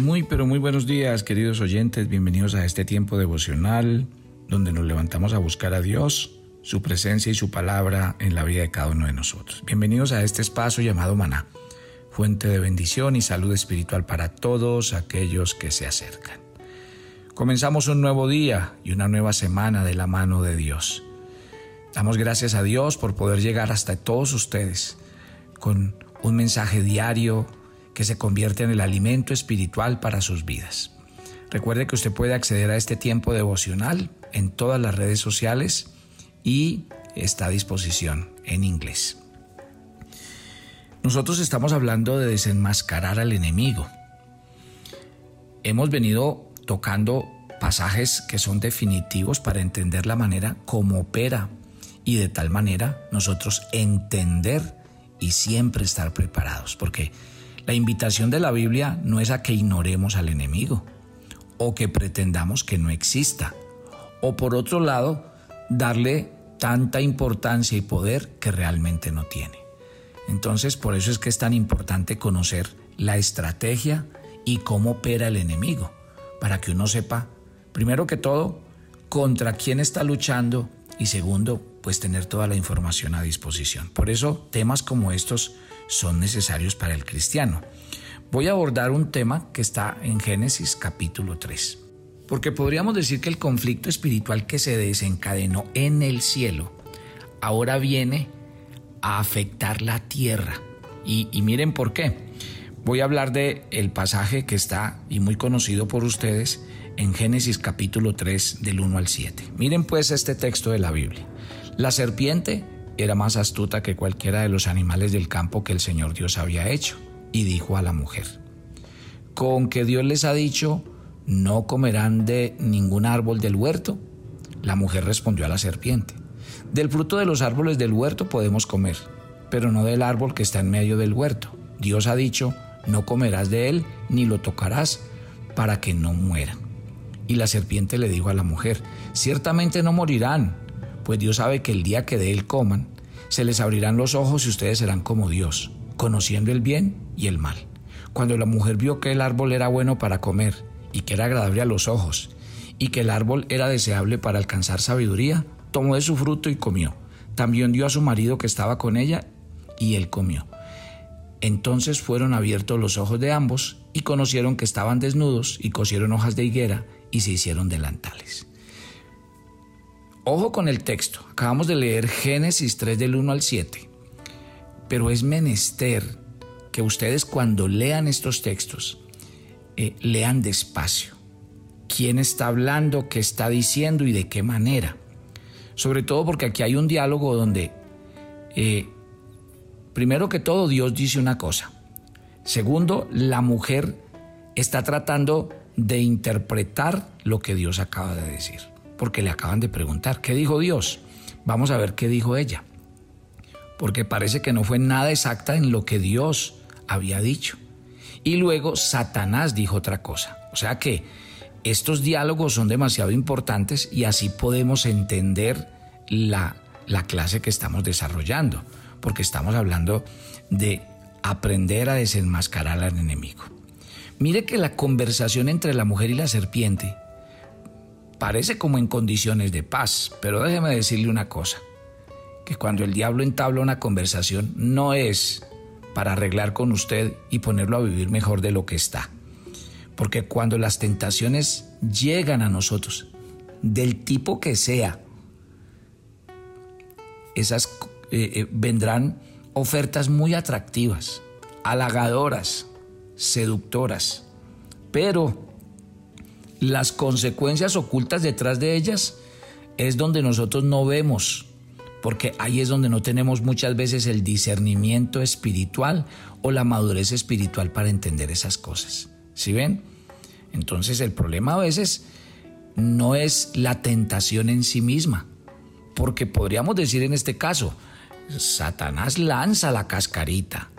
Muy, pero muy buenos días, queridos oyentes. Bienvenidos a este tiempo devocional donde nos levantamos a buscar a Dios, su presencia y su palabra en la vida de cada uno de nosotros. Bienvenidos a este espacio llamado Maná, fuente de bendición y salud espiritual para todos aquellos que se acercan. Comenzamos un nuevo día y una nueva semana de la mano de Dios. Damos gracias a Dios por poder llegar hasta todos ustedes con un mensaje diario que se convierte en el alimento espiritual para sus vidas. Recuerde que usted puede acceder a este tiempo devocional en todas las redes sociales y está a disposición en inglés. Nosotros estamos hablando de desenmascarar al enemigo. Hemos venido tocando pasajes que son definitivos para entender la manera como opera y de tal manera nosotros entender y siempre estar preparados, porque la invitación de la Biblia no es a que ignoremos al enemigo o que pretendamos que no exista, o por otro lado, darle tanta importancia y poder que realmente no tiene. Entonces, por eso es que es tan importante conocer la estrategia y cómo opera el enemigo, para que uno sepa, primero que todo, contra quién está luchando y segundo, pues tener toda la información a disposición. Por eso, temas como estos son necesarios para el cristiano. Voy a abordar un tema que está en Génesis capítulo 3. Porque podríamos decir que el conflicto espiritual que se desencadenó en el cielo ahora viene a afectar la tierra. Y, miren por qué. Voy a hablar de pasaje que está y muy conocido por ustedes en Génesis capítulo 3 del 1 al 7. Miren pues este texto de la Biblia. La serpiente era más astuta que cualquiera de los animales del campo que el Señor Dios había hecho, y dijo a la mujer, ¿con que Dios les ha dicho, no comerán de ningún árbol del huerto? La mujer respondió a la serpiente, del fruto de los árboles del huerto podemos comer, pero no del árbol que está en medio del huerto. Dios ha dicho, no comerás de él ni lo tocarás para que no mueran. Y la serpiente le dijo a la mujer, ciertamente no morirán pues Dios sabe que el día que de él coman, se les abrirán los ojos y ustedes serán como Dios, conociendo el bien y el mal. Cuando la mujer vio que el árbol era bueno para comer y que era agradable a los ojos, y que el árbol era deseable para alcanzar sabiduría, tomó de su fruto y comió. También dio a su marido que estaba con ella, y él comió. Entonces fueron abiertos los ojos de ambos, y conocieron que estaban desnudos, y cosieron hojas de higuera, y se hicieron delantales. Ojo con el texto. Acabamos de leer Génesis 3 del 1 al 7. Pero es menester que ustedes cuando lean estos textos, eh, lean despacio. ¿Quién está hablando? ¿Qué está diciendo? ¿Y de qué manera? Sobre todo porque aquí hay un diálogo donde, eh, primero que todo, Dios dice una cosa. Segundo, la mujer está tratando de interpretar lo que Dios acaba de decir porque le acaban de preguntar, ¿qué dijo Dios? Vamos a ver qué dijo ella, porque parece que no fue nada exacta en lo que Dios había dicho. Y luego Satanás dijo otra cosa. O sea que estos diálogos son demasiado importantes y así podemos entender la, la clase que estamos desarrollando, porque estamos hablando de aprender a desenmascarar al enemigo. Mire que la conversación entre la mujer y la serpiente parece como en condiciones de paz, pero déjeme decirle una cosa, que cuando el diablo entabla una conversación no es para arreglar con usted y ponerlo a vivir mejor de lo que está. Porque cuando las tentaciones llegan a nosotros, del tipo que sea, esas eh, eh, vendrán ofertas muy atractivas, halagadoras, seductoras, pero las consecuencias ocultas detrás de ellas es donde nosotros no vemos, porque ahí es donde no tenemos muchas veces el discernimiento espiritual o la madurez espiritual para entender esas cosas. ¿Sí ven? Entonces el problema a veces no es la tentación en sí misma, porque podríamos decir en este caso, Satanás lanza la cascarita,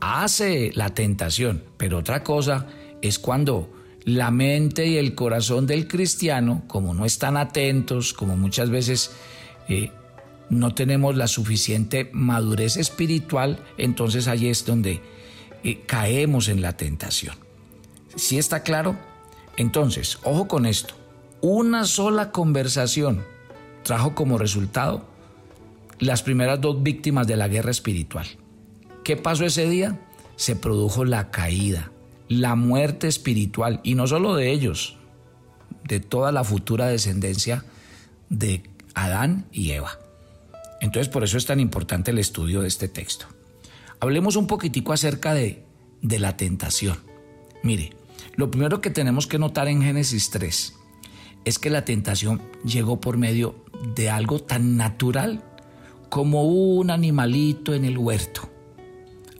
hace la tentación, pero otra cosa es cuando la mente y el corazón del cristiano, como no están atentos, como muchas veces eh, no tenemos la suficiente madurez espiritual, entonces ahí es donde eh, caemos en la tentación. ¿Sí está claro? Entonces, ojo con esto. Una sola conversación trajo como resultado las primeras dos víctimas de la guerra espiritual. ¿Qué pasó ese día? Se produjo la caída, la muerte espiritual, y no solo de ellos, de toda la futura descendencia de Adán y Eva. Entonces por eso es tan importante el estudio de este texto. Hablemos un poquitico acerca de, de la tentación. Mire, lo primero que tenemos que notar en Génesis 3 es que la tentación llegó por medio de algo tan natural como un animalito en el huerto.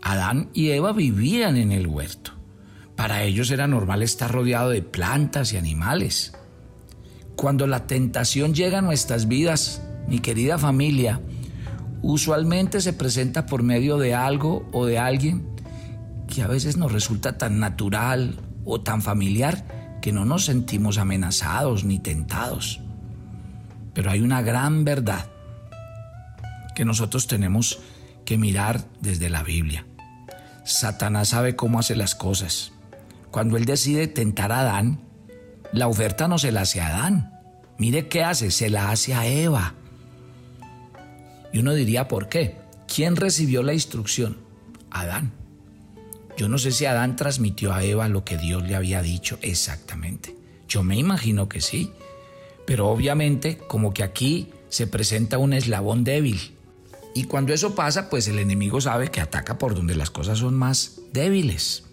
Adán y Eva vivían en el huerto. Para ellos era normal estar rodeado de plantas y animales. Cuando la tentación llega a nuestras vidas, mi querida familia, usualmente se presenta por medio de algo o de alguien que a veces nos resulta tan natural o tan familiar que no nos sentimos amenazados ni tentados. Pero hay una gran verdad que nosotros tenemos que mirar desde la Biblia. Satanás sabe cómo hace las cosas. Cuando él decide tentar a Adán, la oferta no se la hace a Adán. Mire qué hace, se la hace a Eva. Y uno diría, ¿por qué? ¿Quién recibió la instrucción? Adán. Yo no sé si Adán transmitió a Eva lo que Dios le había dicho exactamente. Yo me imagino que sí. Pero obviamente como que aquí se presenta un eslabón débil. Y cuando eso pasa, pues el enemigo sabe que ataca por donde las cosas son más débiles.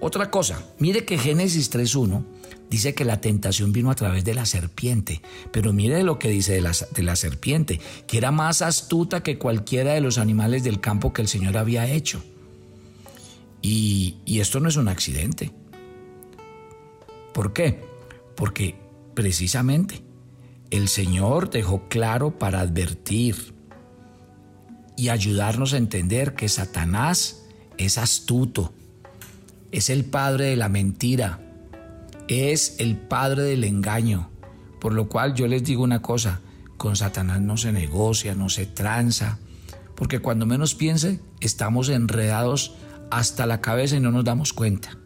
Otra cosa, mire que Génesis 3.1 dice que la tentación vino a través de la serpiente, pero mire lo que dice de la, de la, serpiente, que era más astuta que cualquiera de los animales del campo que el Señor había hecho. Y, y esto no es un accidente. ¿Por qué? Porque precisamente el Señor dejó claro para advertir y ayudarnos a entender que Satanás es astuto, es el padre de la mentira, es el padre del engaño. Por lo cual yo les digo una cosa, con Satanás no se negocia, no se tranza, porque cuando menos piense estamos enredados hasta la cabeza y no nos damos cuenta.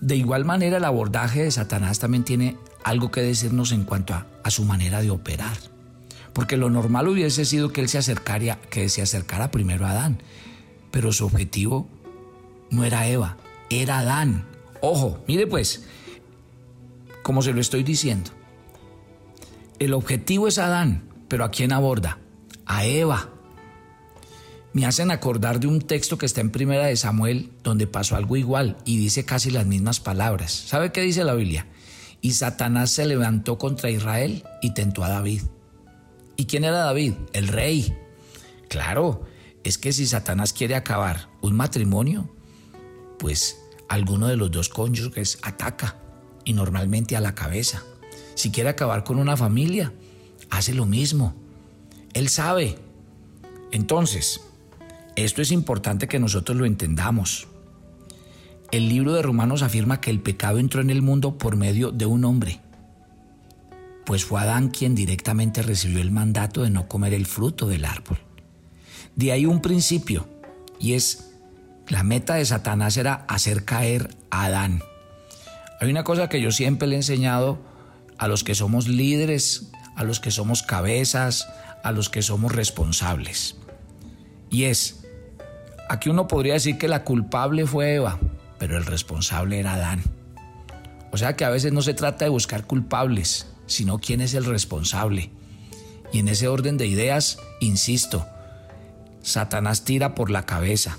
De igual manera el abordaje de Satanás también tiene algo que decirnos en cuanto a, su manera de operar. Porque lo normal hubiese sido que él se acercara, que primero a Adán, pero su objetivo no era Eva, era Adán. Ojo, mire pues, como se lo estoy diciendo. El objetivo es Adán, pero ¿a quién aborda? A Eva. Me hacen acordar de un texto que está en Primera de Samuel, donde pasó algo igual y dice casi las mismas palabras. ¿Sabe qué dice la Biblia? Y Satanás se levantó contra Israel y tentó a David. ¿Y quién era David? El rey. Claro, es que si Satanás quiere acabar un matrimonio, pues alguno de los dos cónyuges ataca y normalmente a la cabeza. Si quiere acabar con una familia, hace lo mismo. Él sabe. Entonces, esto es importante que nosotros lo entendamos. El libro de Romanos afirma que el pecado entró en el mundo por medio de un hombre, pues fue Adán quien directamente recibió el mandato de no comer el fruto del árbol. De ahí un principio, y es la meta de Satanás era hacer caer a Adán. Hay una cosa que yo siempre le he enseñado a los que somos líderes, a los que somos cabezas, a los que somos responsables. Y es, aquí uno podría decir que la culpable fue Eva, pero el responsable era Adán. O sea que a veces no se trata de buscar culpables, sino quién es el responsable. Y en ese orden de ideas, insisto, Satanás tira por la cabeza.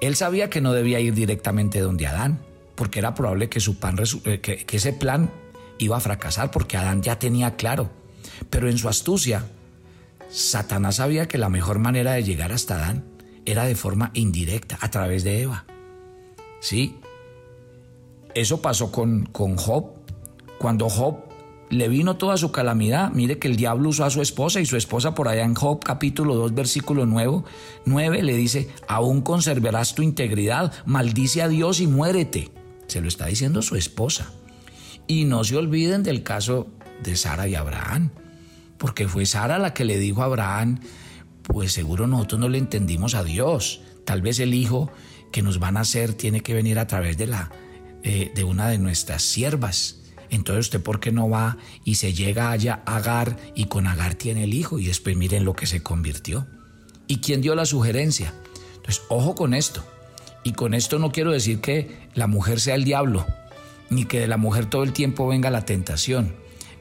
Él sabía que no debía ir directamente donde Adán, porque era probable que, su eh, que, que ese plan iba a fracasar, porque Adán ya tenía claro. Pero en su astucia, Satanás sabía que la mejor manera de llegar hasta Adán era de forma indirecta, a través de Eva. ¿Sí? Eso pasó con, con Job. Cuando Job le vino toda su calamidad. Mire que el diablo usó a su esposa y su esposa por allá en Job capítulo 2 versículo 9, 9 le dice, aún conservarás tu integridad, maldice a Dios y muérete. Se lo está diciendo su esposa. Y no se olviden del caso de Sara y Abraham, porque fue Sara la que le dijo a Abraham, pues seguro nosotros no le entendimos a Dios. Tal vez el hijo que nos van a hacer tiene que venir a través de la eh, de una de nuestras siervas. Entonces usted por qué no va y se llega allá a Agar y con Agar tiene el hijo y después miren lo que se convirtió. ¿Y quién dio la sugerencia? Entonces, ojo con esto. Y con esto no quiero decir que la mujer sea el diablo, ni que de la mujer todo el tiempo venga la tentación.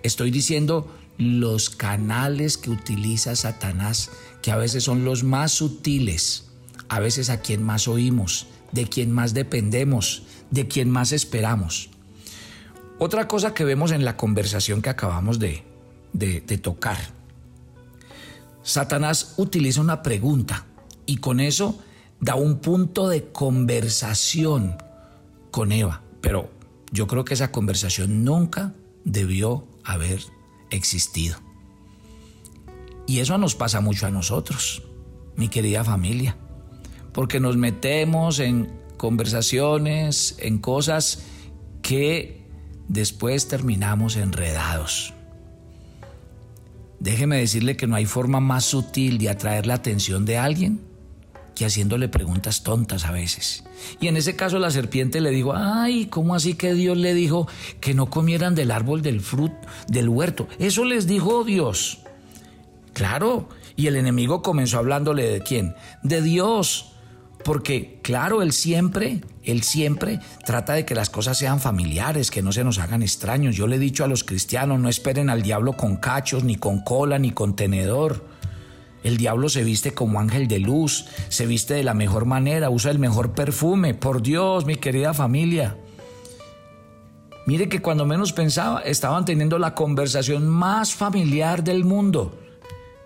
Estoy diciendo los canales que utiliza Satanás, que a veces son los más sutiles, a veces a quien más oímos, de quien más dependemos, de quien más esperamos. Otra cosa que vemos en la conversación que acabamos de, de, tocar, Satanás utiliza una pregunta y con eso da un punto de conversación con Eva, pero yo creo que esa conversación nunca debió haber existido. Y eso nos pasa mucho a nosotros, mi querida familia, porque nos metemos en conversaciones, en cosas que después terminamos enredados. Déjeme decirle que no hay forma más sutil de atraer la atención de alguien que haciéndole preguntas tontas a veces. Y en ese caso la serpiente le dijo, ay, ¿cómo así que Dios le dijo que no comieran del árbol del fruto del huerto? Eso les dijo Dios. Claro, y el enemigo comenzó hablándole de quién? De Dios. Porque, claro, él siempre, él siempre trata de que las cosas sean familiares, que no se nos hagan extraños. Yo le he dicho a los cristianos, no esperen al diablo con cachos, ni con cola, ni con tenedor. El diablo se viste como ángel de luz, se viste de la mejor manera, usa el mejor perfume. Por Dios, mi querida familia. Mire que cuando menos pensaba, estaban teniendo la conversación más familiar del mundo.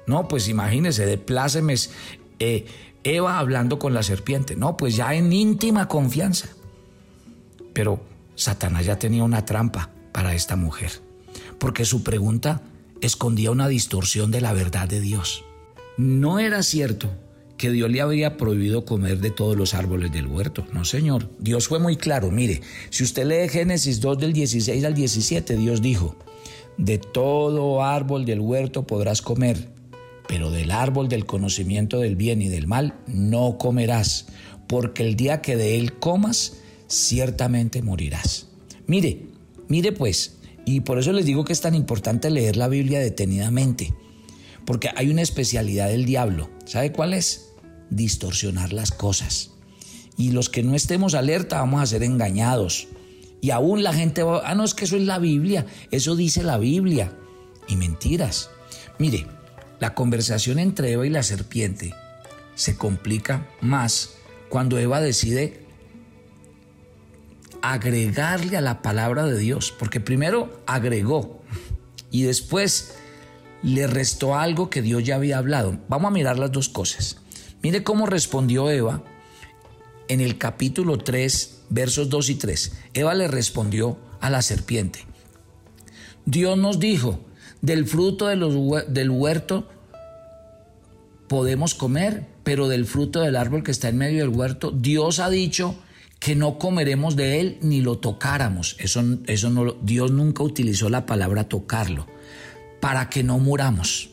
No, pues imagínese, de plácemes, eh, Eva hablando con la serpiente. No, pues ya en íntima confianza. Pero Satanás ya tenía una trampa para esta mujer, porque su pregunta escondía una distorsión de la verdad de Dios. No era cierto que Dios le había prohibido comer de todos los árboles del huerto. No, Señor. Dios fue muy claro. Mire, si usted lee Génesis 2 del 16 al 17, Dios dijo, de todo árbol del huerto podrás comer, pero del árbol del conocimiento del bien y del mal no comerás, porque el día que de él comas, ciertamente morirás. Mire, mire pues, y por eso les digo que es tan importante leer la Biblia detenidamente porque hay una especialidad del diablo. ¿Sabe cuál es? Distorsionar las cosas. Y los que no estemos alerta vamos a ser engañados. Y aún la gente va, ah, no, es que eso es la Biblia, eso dice la Biblia. Y mentiras. Mire, la conversación entre Eva y la serpiente se complica más cuando Eva decide agregarle a la palabra de Dios, porque primero agregó y después le restó algo que Dios ya había hablado. Vamos a mirar las dos cosas. Mire cómo respondió Eva en el capítulo 3, versos 2 y 3. Eva le respondió a la serpiente. Dios nos dijo, del fruto del huerto podemos comer, pero del fruto del árbol que está en medio del huerto, Dios ha dicho que no comeremos de él ni lo tocáramos. Eso, eso no, Dios nunca utilizó la palabra tocarlo para que no muramos.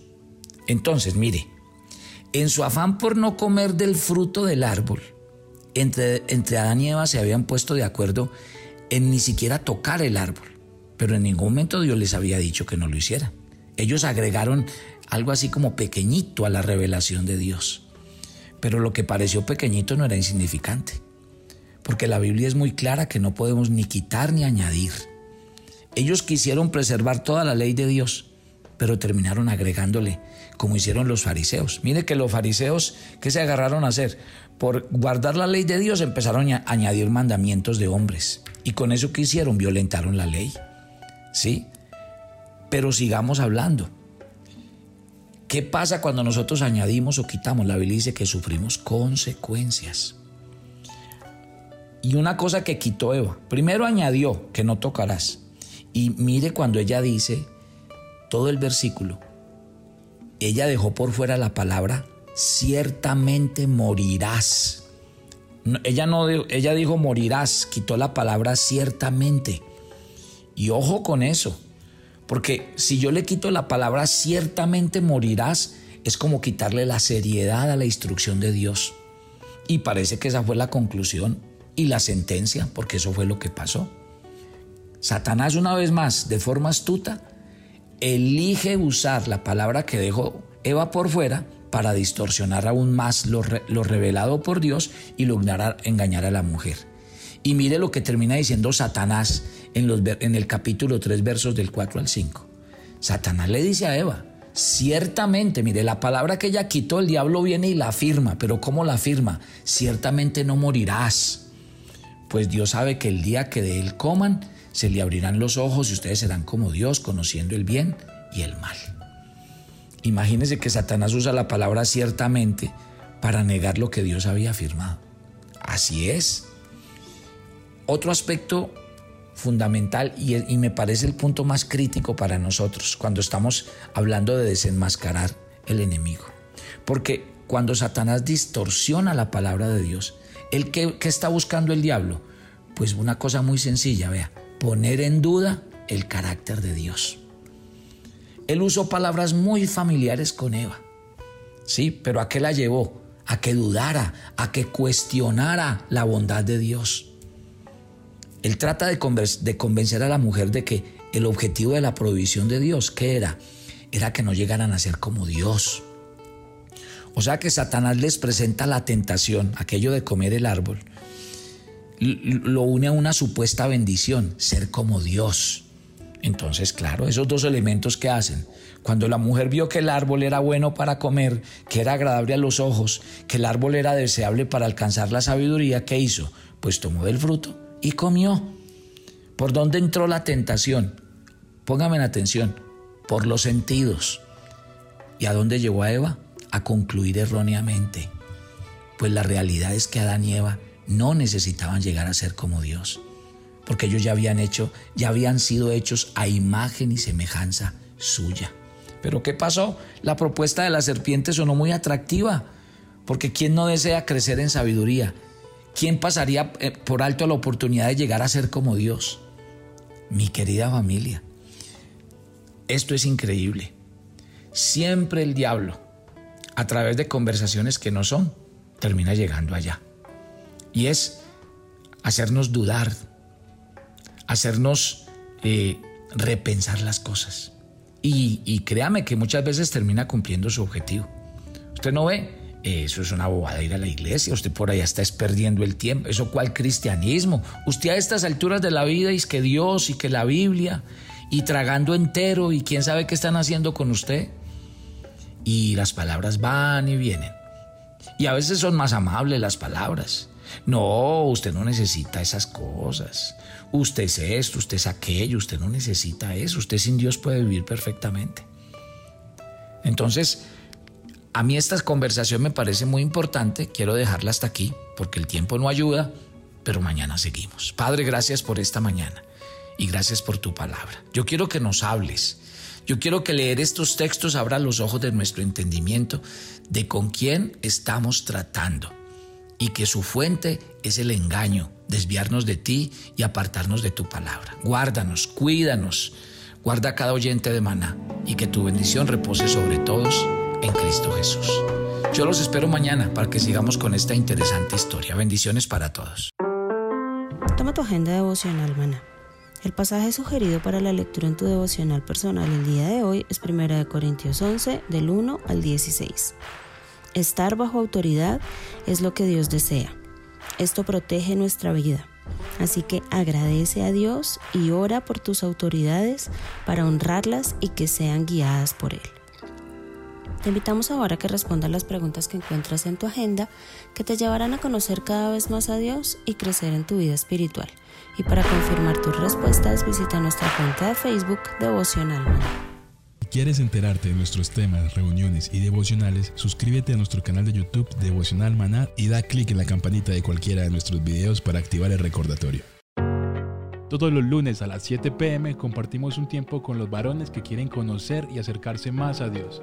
Entonces, mire, en su afán por no comer del fruto del árbol, entre, entre Adán y Eva se habían puesto de acuerdo en ni siquiera tocar el árbol, pero en ningún momento Dios les había dicho que no lo hicieran. Ellos agregaron algo así como pequeñito a la revelación de Dios. Pero lo que pareció pequeñito no era insignificante, porque la Biblia es muy clara que no podemos ni quitar ni añadir. Ellos quisieron preservar toda la ley de Dios, pero terminaron agregándole, como hicieron los fariseos. Mire que los fariseos, ¿qué se agarraron a hacer? Por guardar la ley de Dios empezaron a añadir mandamientos de hombres. Y con eso que hicieron, violentaron la ley. ¿Sí? Pero sigamos hablando. ¿Qué pasa cuando nosotros añadimos o quitamos? La Biblia dice que sufrimos consecuencias. Y una cosa que quitó Eva, primero añadió que no tocarás. Y mire cuando ella dice, todo el versículo, ella dejó por fuera la palabra, ciertamente morirás. ella no ella dijo morirás, quitó la palabra ciertamente. Y ojo con eso, porque si yo le quito la palabra ciertamente morirás, es como quitarle la seriedad a la instrucción de Dios. Y parece que esa fue la conclusión y la sentencia, porque eso fue lo que pasó. Satanás una vez más, de forma astuta, elige usar la palabra que dejó Eva por fuera para distorsionar aún más lo, revelado por Dios y lograr engañar a la mujer. Y mire lo que termina diciendo Satanás en, los, el capítulo 3, versos del 4 al 5. Satanás le dice a Eva, ciertamente, mire, la palabra que ella quitó, el diablo viene y la afirma, pero ¿cómo la afirma? Ciertamente no morirás. Pues Dios sabe que el día que de él coman, se le abrirán los ojos y ustedes serán como Dios, conociendo el bien y el mal. Imagínense que Satanás usa la palabra ciertamente para negar lo que Dios había afirmado. Así es. Otro aspecto fundamental y, me parece el punto más crítico para nosotros cuando estamos hablando de desenmascarar el enemigo. Porque cuando Satanás distorsiona la palabra de Dios, ¿el qué, qué está buscando el diablo? Pues una cosa muy sencilla, vea, poner en duda el carácter de Dios. Él usó palabras muy familiares con Eva. Sí, pero ¿a qué la llevó? A que dudara, a que cuestionara la bondad de Dios. Él trata de, convencer a la mujer de que el objetivo de la provisión de Dios, ¿qué era? Era que no llegaran a ser como Dios. O sea que Satanás les presenta la tentación, aquello de comer el árbol, lo une a una supuesta bendición, ser como Dios. Entonces, claro, esos dos elementos que hacen. Cuando la mujer vio que el árbol era bueno para comer, que era agradable a los ojos, que el árbol era deseable para alcanzar la sabiduría, ¿qué hizo? Pues tomó del fruto y comió. ¿Por dónde entró la tentación? Póngame en atención, por los sentidos. ¿Y a dónde llevó a Eva? A concluir erróneamente. Pues la realidad es que Adán y Eva no necesitaban llegar a ser como Dios porque ellos ya habían hecho, ya habían sido hechos a imagen y semejanza suya. Pero ¿qué pasó? La propuesta de la serpiente sonó muy atractiva, porque ¿quién no desea crecer en sabiduría? ¿Quién pasaría eh, por alto la oportunidad de llegar a ser como Dios? Mi querida familia, esto es increíble. Siempre el diablo, a través de conversaciones que no son, termina llegando allá. Y es hacernos dudar hacernos eh, repensar las cosas. Y, créame que muchas veces termina cumpliendo su objetivo. Usted no ve, eso es una bobada ir a la iglesia, usted por allá está perdiendo el tiempo. ¿Eso cuál cristianismo? Usted a estas alturas de la vida es que Dios y que la Biblia y tragando entero y quién sabe qué están haciendo con usted. Y las palabras van y vienen. Y a veces son más amables las palabras. No, usted no necesita esas cosas. Usted es esto, usted es aquello, usted no necesita eso. Usted sin Dios puede vivir perfectamente. Entonces, a mí esta conversación me parece muy importante. Quiero dejarla hasta aquí porque el tiempo no ayuda, pero mañana seguimos. Padre, gracias por esta mañana y gracias por tu palabra. Yo quiero que nos hables. Yo quiero que leer estos textos abra los ojos de nuestro entendimiento de con quién estamos tratando y que su fuente es el engaño, desviarnos de ti y apartarnos de tu palabra. Guárdanos, cuídanos, guarda a cada oyente de maná y que tu bendición repose sobre todos en Cristo Jesús. Yo los espero mañana para que sigamos con esta interesante historia. Bendiciones para todos. Toma tu agenda devocional, maná. El pasaje sugerido para la lectura en tu devocional personal el día de hoy es 1 Corintios 11, del 1 al 16. Estar bajo autoridad es lo que Dios desea. Esto protege nuestra vida. Así que agradece a Dios y ora por tus autoridades para honrarlas y que sean guiadas por Él. Te invitamos ahora a que respondas las preguntas que encuentras en tu agenda que te llevarán a conocer cada vez más a Dios y crecer en tu vida espiritual. Y para confirmar tus respuestas visita nuestra cuenta de Facebook Devocional quieres enterarte de nuestros temas, reuniones y devocionales, suscríbete a nuestro canal de YouTube Devocional Maná y da clic en la campanita de cualquiera de nuestros videos para activar el recordatorio. Todos los lunes a las 7 pm compartimos un tiempo con los varones que quieren conocer y acercarse más a Dios.